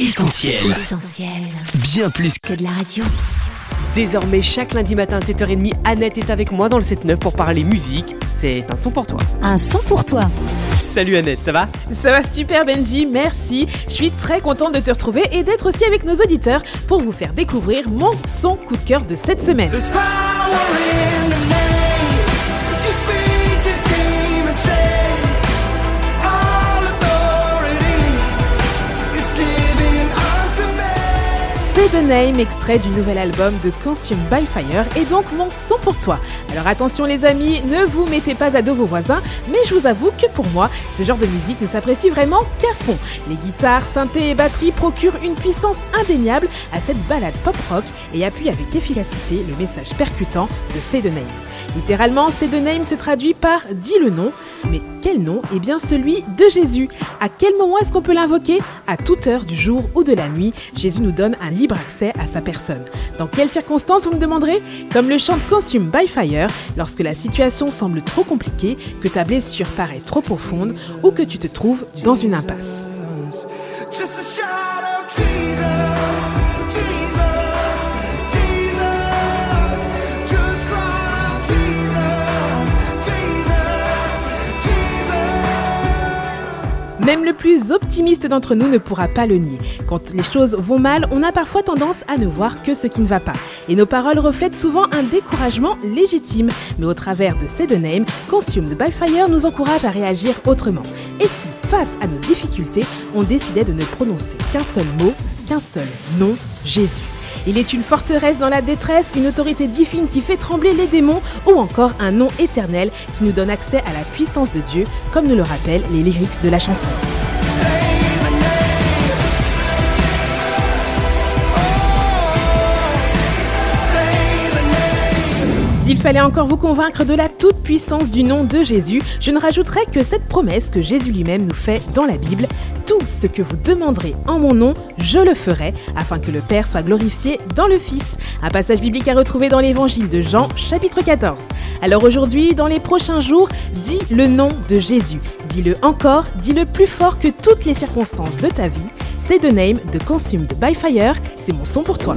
Essentiel. Bien plus que de la radio. Désormais, chaque lundi matin à 7h30, Annette est avec moi dans le 7-9 pour parler musique. C'est un son pour toi. Un son pour toi. Salut Annette, ça va? Ça va super Benji, merci. Je suis très contente de te retrouver et d'être aussi avec nos auditeurs pour vous faire découvrir mon son coup de cœur de cette semaine. C'est The Name, extrait du nouvel album de Consume by Fire et donc mon son pour toi. Alors attention les amis, ne vous mettez pas à dos vos voisins, mais je vous avoue que pour moi, ce genre de musique ne s'apprécie vraiment qu'à fond. Les guitares, synthés et batteries procurent une puissance indéniable à cette balade pop-rock et appuient avec efficacité le message percutant de C'est The Name. Littéralement, C'est The Name se traduit par Dis le nom, mais quel nom? Eh bien celui de Jésus. À quel moment est-ce qu'on peut l'invoquer? À toute heure du jour ou de la nuit, Jésus nous donne un libre accès à sa personne. Dans quelles circonstances, vous me demanderez? Comme le chante Consume by Fire, lorsque la situation semble trop compliquée, que ta blessure paraît trop profonde ou que tu te trouves dans une impasse. Même le plus optimiste d'entre nous ne pourra pas le nier. Quand les choses vont mal, on a parfois tendance à ne voir que ce qui ne va pas. Et nos paroles reflètent souvent un découragement légitime. Mais au travers de ces deux names, Consumed by Fire nous encourage à réagir autrement. Et si, face à nos difficultés, on décidait de ne prononcer qu'un seul mot, qu'un seul nom, Jésus? Il est une forteresse dans la détresse, une autorité divine qui fait trembler les démons ou encore un nom éternel qui nous donne accès à la puissance de Dieu, comme nous le rappellent les lyrics de la chanson. S'il fallait encore vous convaincre de la toute-puissance du nom de Jésus, je ne rajouterais que cette promesse que Jésus lui-même nous fait dans la Bible. Tout ce que vous demanderez en mon nom, je le ferai, afin que le Père soit glorifié dans le Fils. Un passage biblique à retrouver dans l'évangile de Jean, chapitre 14. Alors aujourd'hui, dans les prochains jours, dis le nom de Jésus. Dis-le encore, dis-le plus fort que toutes les circonstances de ta vie. C'est The Name de Consumed by Fire, c'est mon son pour toi.